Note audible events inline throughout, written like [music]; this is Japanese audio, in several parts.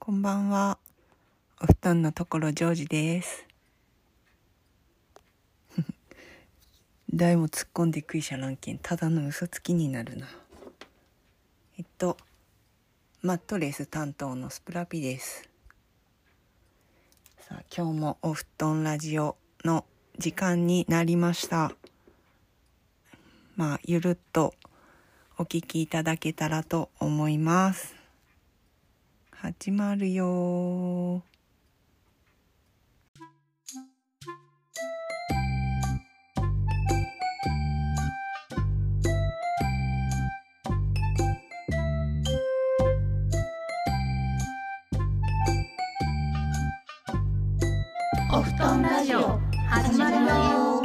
こんばんは。お布団のところジョージです。[laughs] 誰も突っ込んで食いしゃらんけん、ただの嘘つきになるな。えっと、マットレス担当のスプラピです。さあ、今日もお布団ラジオの時間になりました。まあ、ゆるっとお聞きいただけたらと思います。始まるよ。お布団ラジオ始まるよ。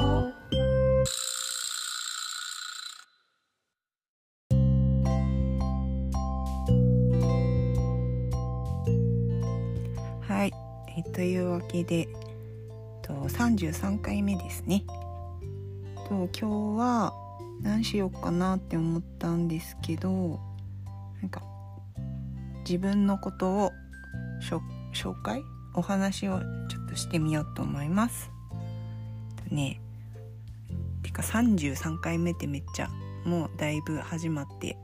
というわけでと33回目ですね。と今日は何しようかなって思ったんですけどなんか自分のことを紹介？お話をちょっとしてみようと思います。とねてか33回目ってめっちゃもうだいぶ始まって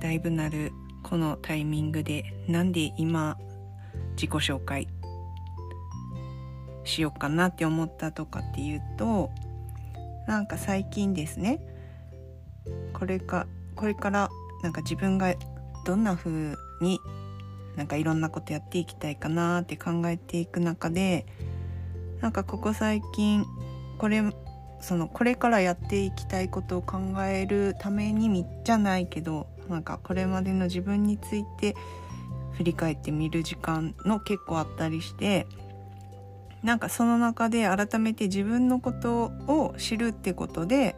だいぶなるこのタイミングでなんで今自己紹介しようかなって思ったとかっていうとなんか最近ですねこれかこれからなんか自分がどんな風になんかいろんなことやっていきたいかなって考えていく中でなんかここ最近これそのこれからやっていきたいことを考えるためにみじゃないけどなんかこれまでの自分について振り返ってみる時間の結構あったりしてなんかその中で改めて自分のことを知るってことで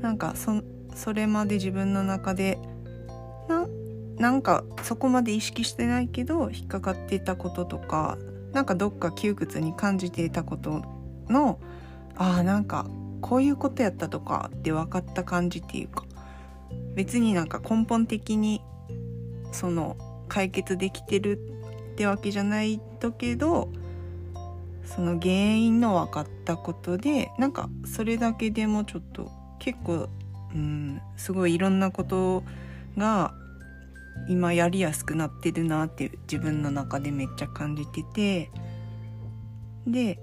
なんかそそれまで自分の中でななんかそこまで意識してないけど引っかかってたこととかなんかどっか窮屈に感じていたことのああなんかこういうことやったとかって分かった感じっていうか別になんか根本的にその解決できてるってわけじゃないとけどその原因の分かったことでなんかそれだけでもちょっと結構うんすごいいろんなことが今やりやすくなってるなって自分の中でめっちゃ感じててで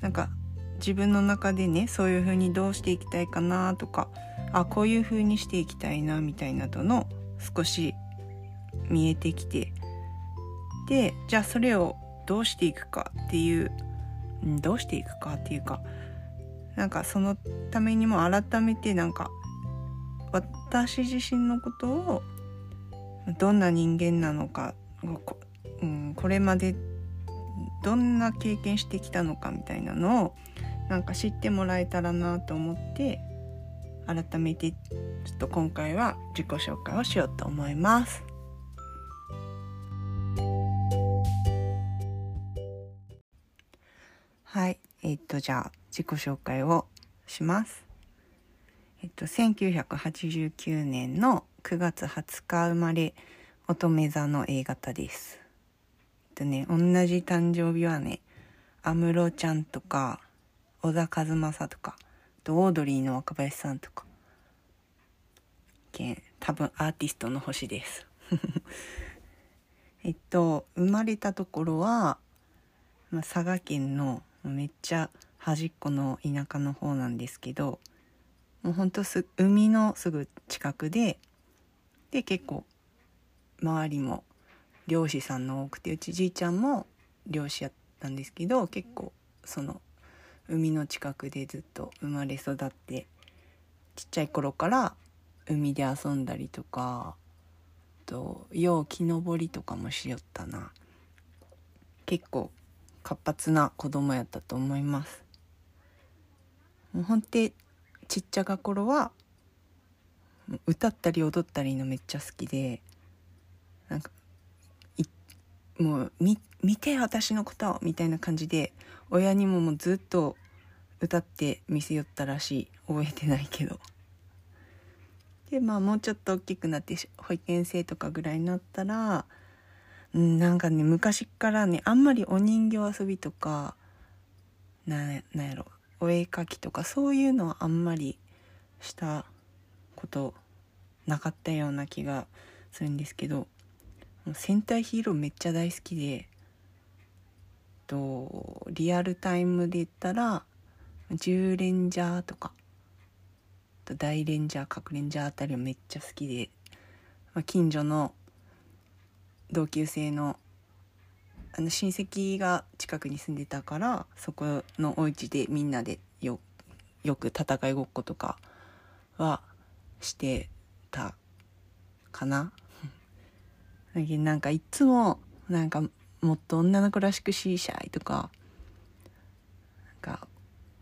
なんか自分の中でねそういう風にどうしていきたいかなとかあこういう風にしていきたいなみたいなどの少し見えてきてでじゃあそれをどうしていくかっていう、うん、どうしていくかっていうかなんかそのためにも改めてなんか私自身のことをどんな人間なのかこ,、うん、これまでどんな経験してきたのかみたいなのをなんか知ってもらえたらなと思って改めてちょっと今回は自己紹介をしようと思います。とじゃあ自己紹介をします。えっと1989年の9月20日生まれ乙女座の A 型です。えっとね同じ誕生日はね安室ちゃんとか小田和正とかとオードリーの若林さんとかけん多分アーティストの星です。[laughs] えっと生まれたところは、まあ、佐賀県のめっちゃ端っこの田舎の方なんですけどもうほんとす海のすぐ近くでで結構周りも漁師さんの多くてうちじいちゃんも漁師やったんですけど結構その海の近くでずっと生まれ育ってちっちゃい頃から海で遊んだりとかとよう木登りとかもしよったな。結構活発な子供やったと思います。もうほんてちっちゃが頃は歌ったり踊ったりのめっちゃ好きでなんかもう見見て私のことをみたいな感じで親にももうずっと歌って見せよったらしい。覚えてないけど。でまあもうちょっと大きくなって保育園生とかぐらいになったらうんなんかね昔からねあんまりお人形遊びとかななんやろ。お絵描きとかそういうのはあんまりしたことなかったような気がするんですけど戦隊ヒーローめっちゃ大好きでとリアルタイムで言ったら「10レンジャー」とか大レンジャー核レンジャーあたりはめっちゃ好きで、ま、近所の同級生のあの親戚が近くに住んでたからそこのお家でみんなでよよく戦いごっことかはしてたかな。[laughs] だけどなんかいつもなんかもっと女の子らしくしーシャイとかなんか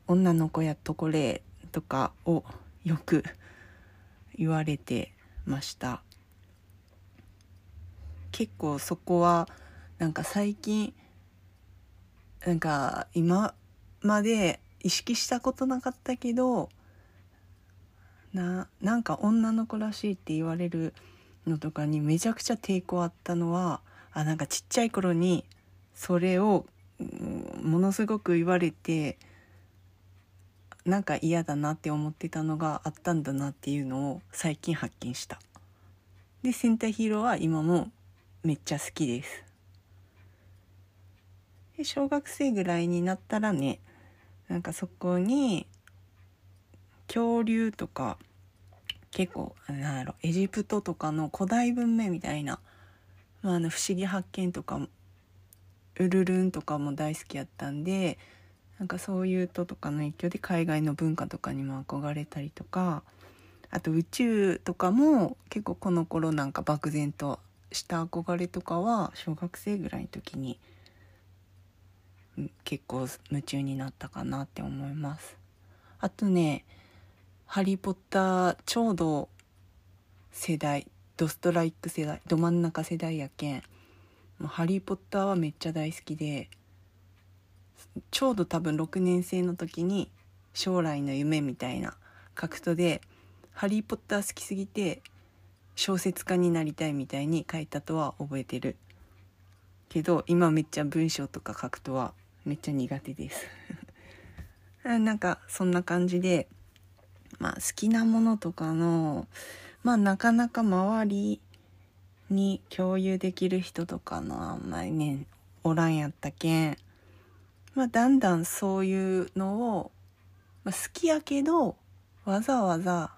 女の子やっとこれとかをよく言われてました結構そこはなんか最近なんか今まで意識したことなかったけどななんか女の子らしいって言われるのとかにめちゃくちゃ抵抗あったのはあなんかちっちゃい頃にそれをものすごく言われてなんか嫌だなって思ってたのがあったんだなっていうのを最近発見した。で戦隊ヒーローは今もめっちゃ好きです。で小学生ぐらいになったらねなんかそこに恐竜とか結構なんやろエジプトとかの古代文明みたいな、まあ、あの不思議発見とかウルルンとかも大好きやったんでなんかそういうととかの影響で海外の文化とかにも憧れたりとかあと宇宙とかも結構この頃なんか漠然とした憧れとかは小学生ぐらいの時に結構夢中になったかなって思います。あとね「ハリー・ポッター」ちょうど世代ドストライク世代ど真ん中世代やけん「ハリー・ポッター」はめっちゃ大好きでちょうど多分6年生の時に将来の夢みたいな書くとで「ハリー・ポッター」好きすぎて小説家になりたいみたいに書いたとは覚えてる。けど今めっちゃ文章とか書くとはめっちゃ苦手です。[laughs] なんかそんな感じでまあ好きなものとかのまあなかなか周りに共有できる人とかのあんまりねおらんやったけんまあだんだんそういうのを、まあ、好きやけどわざわざ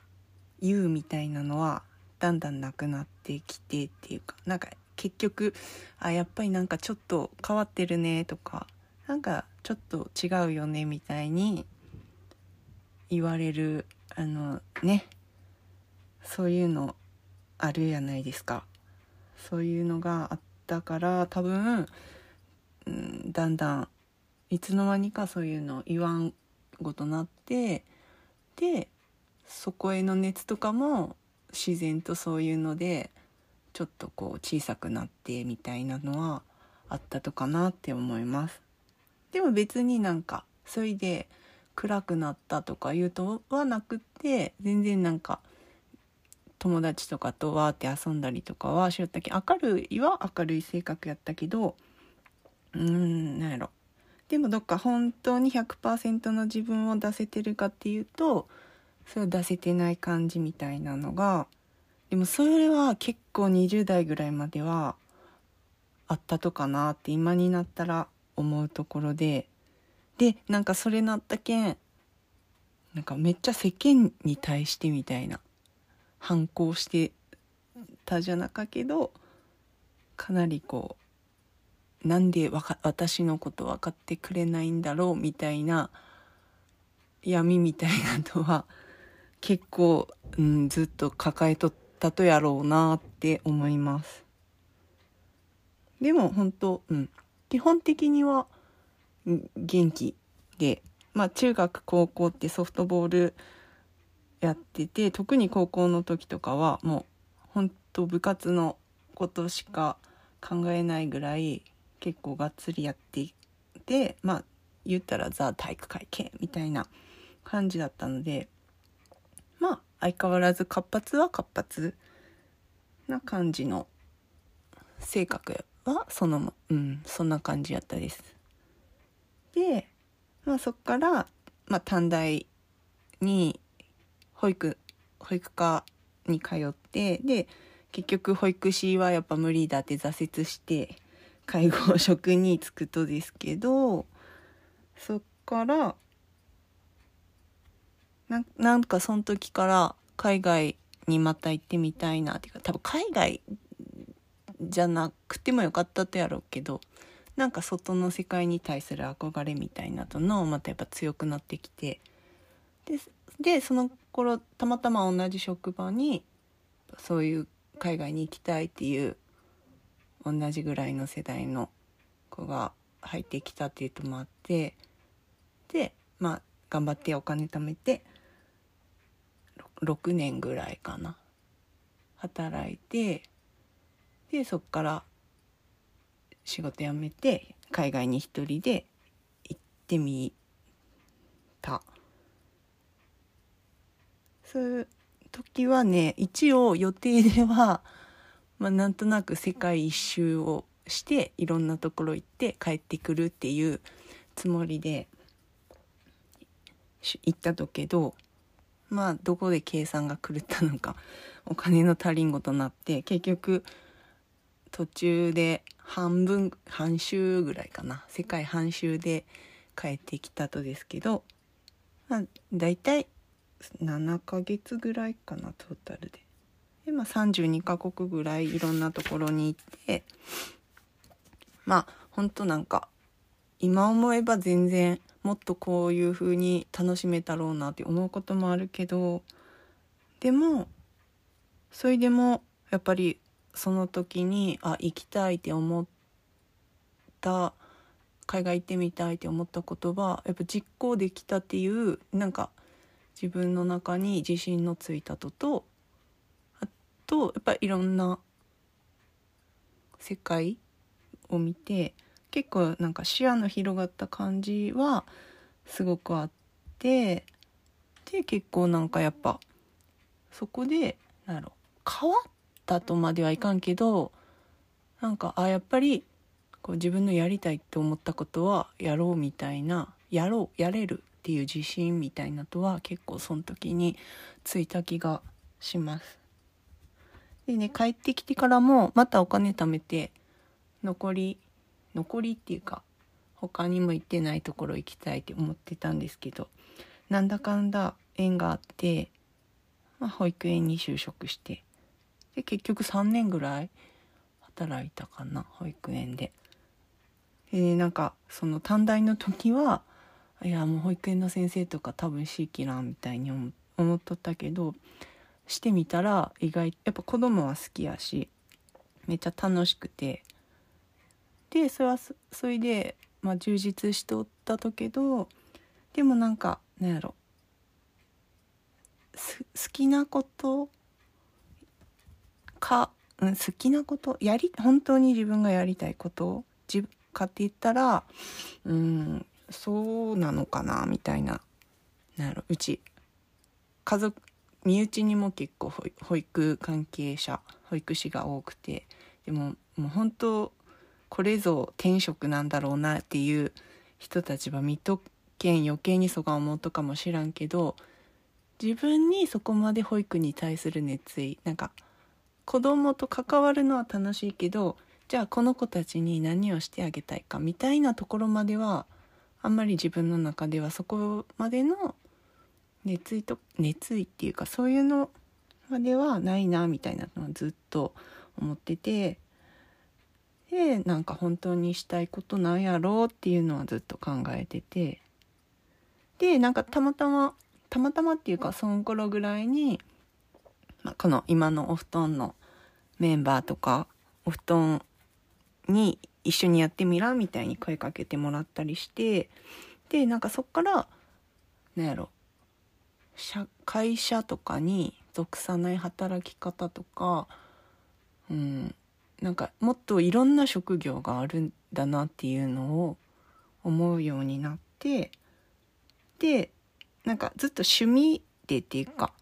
言うみたいなのはだんだんなくなってきてっていうかなんか結局あやっぱりなんかちょっと変わってるねとかなんかちょっと違うよねみたいに言われるあのね。そういうのあるやないですか。そういうのがあったから多分、うん、だんだんいつの間にかそういうの言わんごとなってでそこへの熱とかも自然とそういうのでちょっとこう小さくなってみたいなのはあったとかなって思います。でも別になんかそれで暗くなったとかいうとはなくって全然なんか友達とかとわーって遊んだりとかはしよったけ？明るいは明るい性格やったけどうーんなんやろ。でもどっか本当に100%の自分を出せてるかっていうとそれを出せてない感じみたいなのがでもそれは結構20代ぐらいまではあったとかなって今になったら思うところででなんかそれなったけんなんかめっちゃ世間に対してみたいな反抗してたじゃなかけどかなりこうなんでわか私のこと分かってくれないんだろうみたいな闇みたいなとは結構、うん、ずっと抱えとったとやろうなって思います。でも本当、うん、基本的には元気で、まあ中学高校ってソフトボールやってて特に高校の時とかはもう本当部活のことしか考えないぐらい結構がっつりやっていてまあ言ったらザ体育会系みたいな感じだったのでまあ相変わらず活発は活発な感じの性格はそのうんそんな感じやったです。で、まあ、そっから、まあ、短大に保育保育課に通ってで結局保育士はやっぱ無理だって挫折して介護職に就くとですけどそっからななんかその時から海外にまた行ってみたいなっていうか多分海外じゃなくてもよかったとやろうけどなんか外の世界に対する憧れみたいなとのまたやっぱ強くなってきてでその頃たまたま同じ職場にそういう海外に行きたいっていう同じぐらいの世代の子が入ってきたっていうのもあってでまあ頑張ってお金貯めて6年ぐらいかな働いてでそっから仕事辞めて海外に一人で行ってみた。そういう時はね一応予定では、まあ、なんとなく世界一周をしていろんなところ行って帰ってくるっていうつもりで行ったとけどまあどこで計算が狂ったのかお金の足りんごとなって結局途中で半分半周ぐらいかな世界半周で帰ってきたとですけど、まあ、大体7ヶ月ぐらいかなトータルで。でまあ32カ国ぐらいいろんなところに行ってまあほんとなんか今思えば全然もっとこういう風に楽しめたろうなって思うこともあるけどでもそれでもやっぱりその時にあ行きたいって思った海外行ってみたいって思ったことはやっぱ実行できたっていうなんか自分の中に自信のついたととあとやっぱいろんな世界を見て結構なんか視野の広がった感じはすごくあってで結構なんかやっぱそこでなんやろ変わったとまではいかんけどなんかあやっぱりこう自分のやりたいって思ったことはやろうみたいなやろうやれるっていう自信みたいなとは結構その時についた気がします。でね帰ってきてからもまたお金貯めて残り残りっていうか他にも行ってないところ行きたいって思ってたんですけどなんだかんだ縁があって、まあ、保育園に就職してで結局3年ぐらい働いたかな保育園で。でなんかその短大の時はいやもう保育園の先生とか多分しいきらんみたいに思っとったけどしてみたら意外やっぱ子供は好きやしめっちゃ楽しくてでそれはそれで、まあ、充実しておったとけどでもなんかなんやろ好きなことか、うん、好きなことやり本当に自分がやりたいことかって言ったらうんそうなのかなみたいななんやろうち家族身内にも結構保育関係者保育士が多くてでももう本当これぞ転職なんだろうなっていう人たちは見とけん余計にそが思うとかも知らんけど自分にそこまで保育に対する熱意なんか子供と関わるのは楽しいけどじゃあこの子たちに何をしてあげたいかみたいなところまではあんまり自分の中ではそこまでの熱意と熱意っていうかそういうのまではないなみたいなのはずっと思っててでなんか本当にしたいことなんやろうっていうのはずっと考えててでなんかたまたまたまたまっていうかその頃ぐらいに、まあ、この今のお布団のメンバーとかお布団に一緒にやってみらみたいに声かけてもらったりしてでなんかそっからなんやろ社会社とかに属さない働き方とかうんなんかもっといろんな職業があるんだなっていうのを思うようになってでなんかずっと趣味でっていうか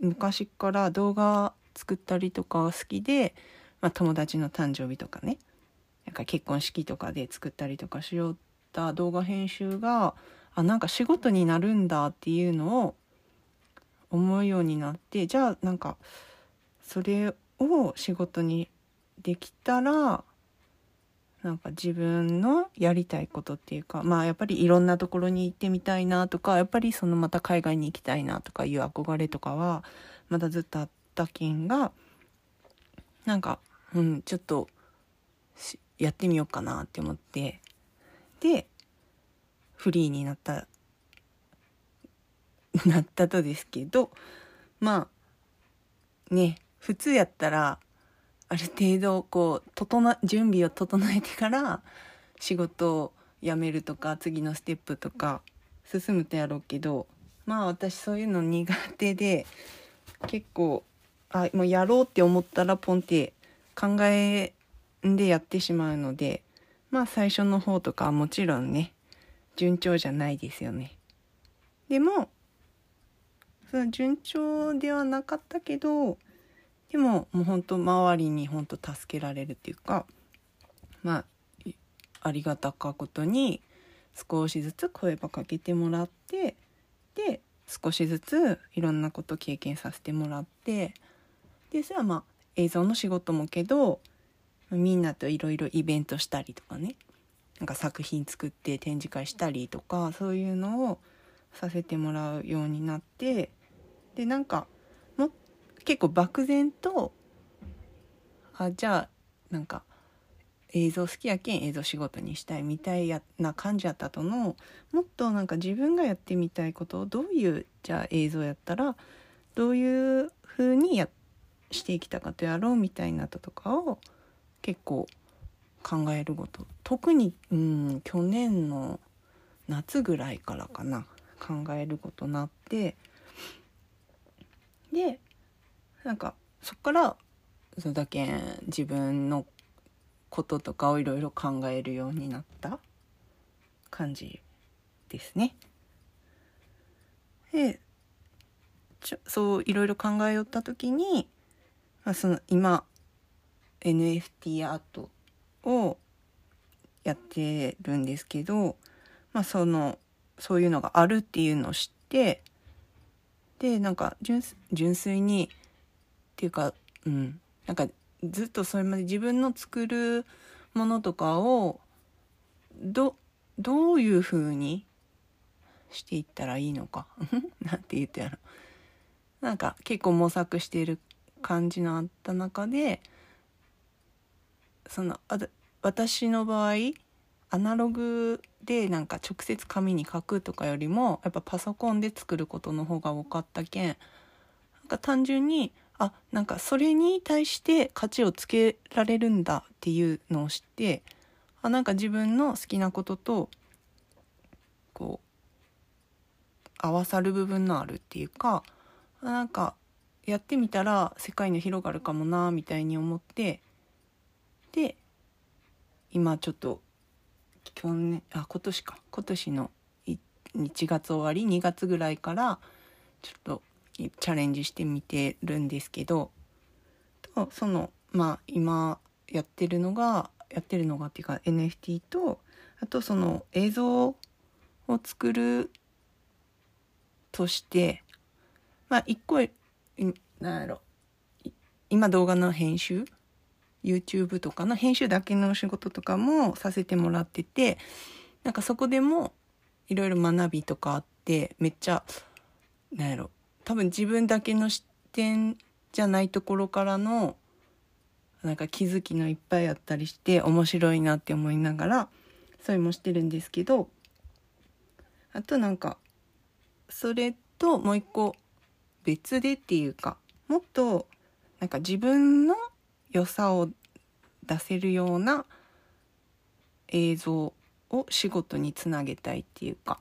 昔から動画作ったりとか好きでまあ、友達の誕生日とかね。なんか結婚式とかで作ったりとかしよった動画編集があなんか仕事になるんだっていうのを思うようになってじゃあなんかそれを仕事にできたらなんか自分のやりたいことっていうかまあやっぱりいろんなところに行ってみたいなとかやっぱりそのまた海外に行きたいなとかいう憧れとかはまだずっとあった件がなんかうんちょっとやってみようかなって思ってでフリーになったなったとですけどまあね普通やったらある程度こう整準備を整えてから仕事を辞めるとか次のステップとか進むとやろうけどまあ私そういうの苦手で結構あもうやろうって思ったらポンって考えんでやってしまうのでまあ最初の方とかはもちろんね順調じゃないですよね。でもその順調ではなかったけどでももう本当周りに本当助けられるっていうかまあありがたかことに少しずつ声ばかけてもらってで少しずついろんなこと経験させてもらってでそれはまあ映像の仕事もけどみんなといろいろイベントしたりとかねなんか作品作って展示会したりとかそういうのをさせてもらうようになってでなんか結構漠然とあじゃあなんか映像好きやけん映像仕事にしたいみたいやな感じやったとのもっとなんか自分がやってみたいことをどういうじゃあ映像やったらどういう風にやしていきたかとやろうみたいなととかを結構考えること。特にうん去年の夏ぐらいからかな。考えることなって。でなんかそっからそれだけ自分のこととかをいろいろ考えるようになった感じですね。でちょそういろいろ考えよった時に、まあ、その今 NFT アートをやってるんですけど、まあ、そのそういうのがあるっていうのを知ってでなんか純純粋にっていうかうん。なんかずっとそれまで自分の作るものとかをどどういう風にしていったらいいのか [laughs] なんて言ったやろ。なんか結構模索している感じのあった中でそのあ私の場合アナログでなんか直接紙に書くとかよりもやっぱパソコンで作ることの方が多かったけんなんか単純にあなんかそれに対して価値をつけられるんだっていうのを知ってあなんか自分の好きなこととこう合わさる部分のあるっていうかなんかやってみたら世界の広がるかもなみたいに思ってで今ちょっと去年あ今年か。今年の1月終わり？2月ぐらいからちょっとチャレンジしてみてるんですけどとそのまあ今やってるのがやってるのがっていうか NFT とあとその映像を作るとしてまあ一個なんやろ今動画の編集 YouTube とかの編集だけの仕事とかもさせてもらっててなんかそこでもいろいろ学びとかあってめっちゃなんやろ多分自分だけの視点じゃないところからのなんか気づきのいっぱいあったりして面白いなって思いながらそれもしてるんですけどあとなんかそれともう一個別でっていうかもっとなんか自分の良さを出せるような映像を仕事につなげたいっていうか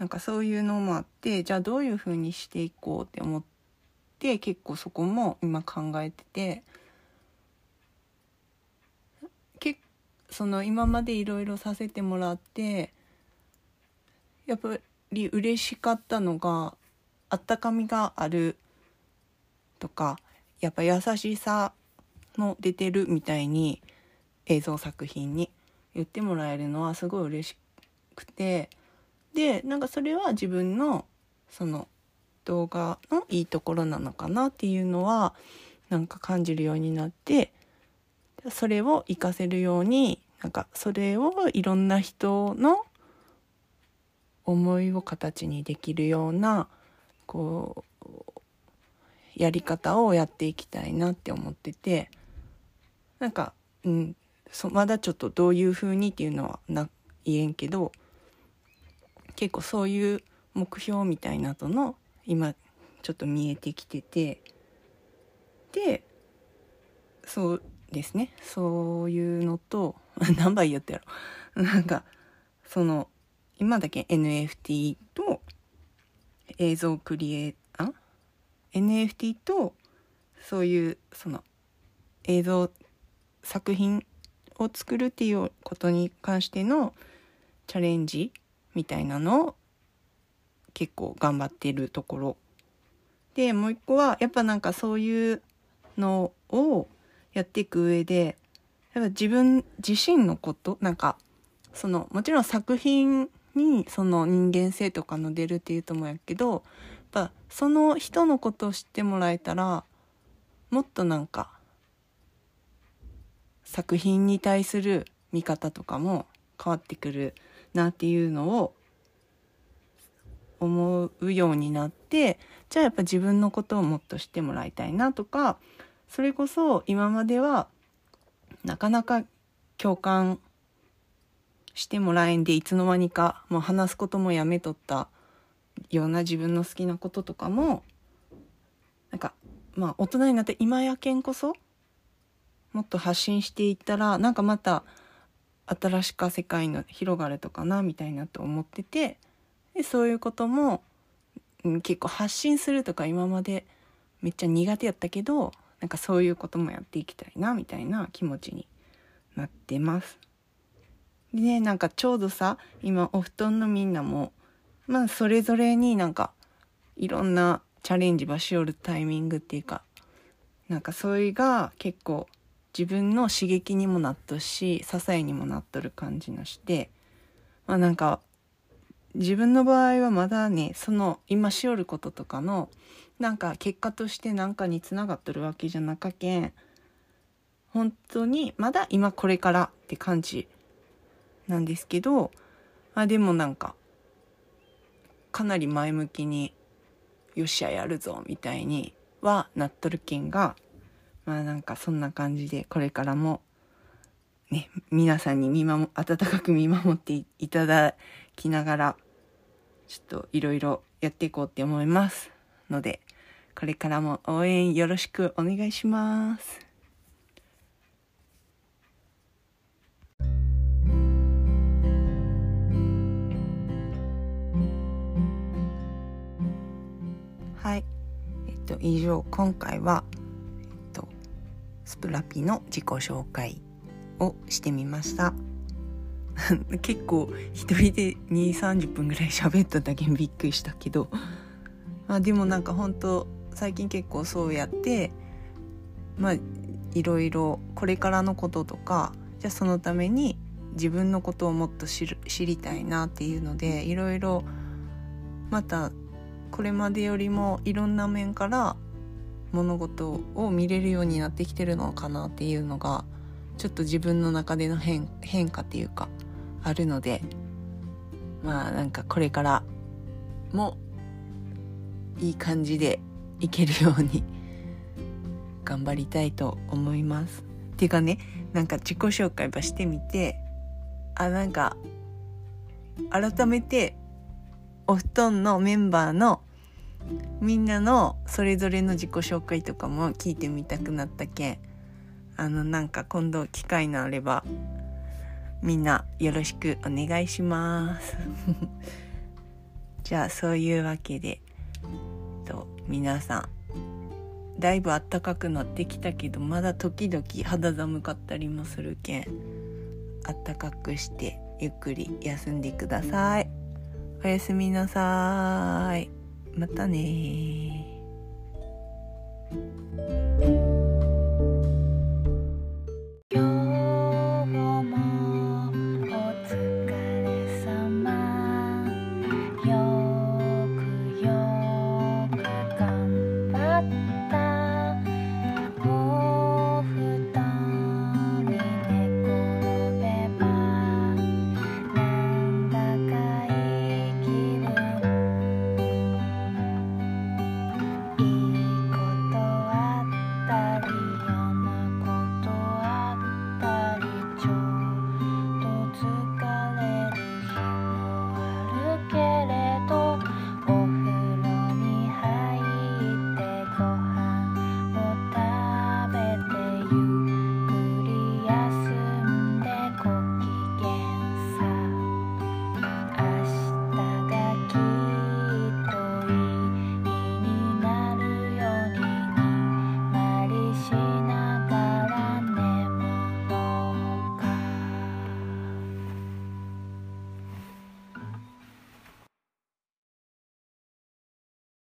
なんかそういうのもあってじゃあどういう風にしていこうって思って結構そこも今考えててけその今までいろいろさせてもらってやっぱり嬉しかったのがあったかみがあるとかやっぱ優しさも出てるみたいに映像作品に言ってもらえるのはすごい嬉しくてでなんかそれは自分のその動画のいいところなのかなっていうのはなんか感じるようになってそれを活かせるようになんかそれをいろんな人の思いを形にできるようなこうやり方をやっていきたいなって思っててなんか、うん、そまだちょっとどういう風にっていうのはな言えんけど結構そういう目標みたいなとの今ちょっと見えてきててでそうですね。そういうのと [laughs] 何倍言ったやろ [laughs] なんかその今だけ NFT と映像クリエイあ？NFT とそういうその映像作品を作るっていうことに関してのチャレンジみたいなのを結構頑張ってるところ。でもう一個はやっぱなんかそういうのをやっていく上でやっぱ自分自身のことなんかそのもちろん作品にその人間性とかの出るっていうと思うやけどやっぱその人のことを知ってもらえたらもっとなんか作品に対する見方とかも変わってくるなっていうのを思うようになってじゃあやっぱ自分のことをもっと知ってもらいたいなとかそれこそ今まではなかなか共感してもらえんでいつの間にかもう話すこともやめとったような自分の好きなこととかもなんかまあ大人になって今やけんこそもっと発信していったらなんかまた新しか世界の広がるとかなみたいなと思っててでそういうことも、うん、結構発信するとか今までめっちゃ苦手やったけどなんかそういうこともやっていきたいなみたいな気持ちになってます。でねなんかちょうどさ今お布団のみんなもまあそれぞれになんかいろんなチャレンジばしおるタイミングっていうかなんかそれが結構自分の刺激にもなっとし支えにもなっとる感じのしてまあなんか自分の場合はまだねその今しおることとかのなんか結果として何かにつながっとるわけじゃなかけん本当にまだ今これからって感じなんですけどあでもなんかかなり前向きによっしゃやるぞみたいにはなっとるけんがまあなんかそんな感じでこれからもね皆さんに見守温かく見守っていただきながらちょっといろいろやっていこうって思いますのでこれからも応援よろしくお願いします。はい。えっと、以上、今回は、スプラピの自己紹介をしてみました。[laughs] 結構一人で2 3 0分ぐらい喋っただけびっくりしたけどまあでもなんか本当最近結構そうやってまあいろいろこれからのこととかじゃあそのために自分のことをもっと知る知りたいなっていうのでいろいろまたこれまでよりもいろんな面から物事を見れるようになってきてるのかなっていうのがちょっと自分の中での変変化っていうかあるのでまあなんかこれからもいい感じでいけるように頑張りたいと思います。っていうかねなんか自己紹介ばしてみてあなんか改めてお布団のメンバーのみんなのそれぞれの自己紹介とかも聞いてみたくなったけんあのなんか今度機会のあればみんなよろしくお願いします。[laughs] じゃあそういうわけでと皆さんだいぶ暖かくなってきたけどまだ時々肌寒かったりもするけん暖かくしてゆっくり休んでください。おやすみなさい。またね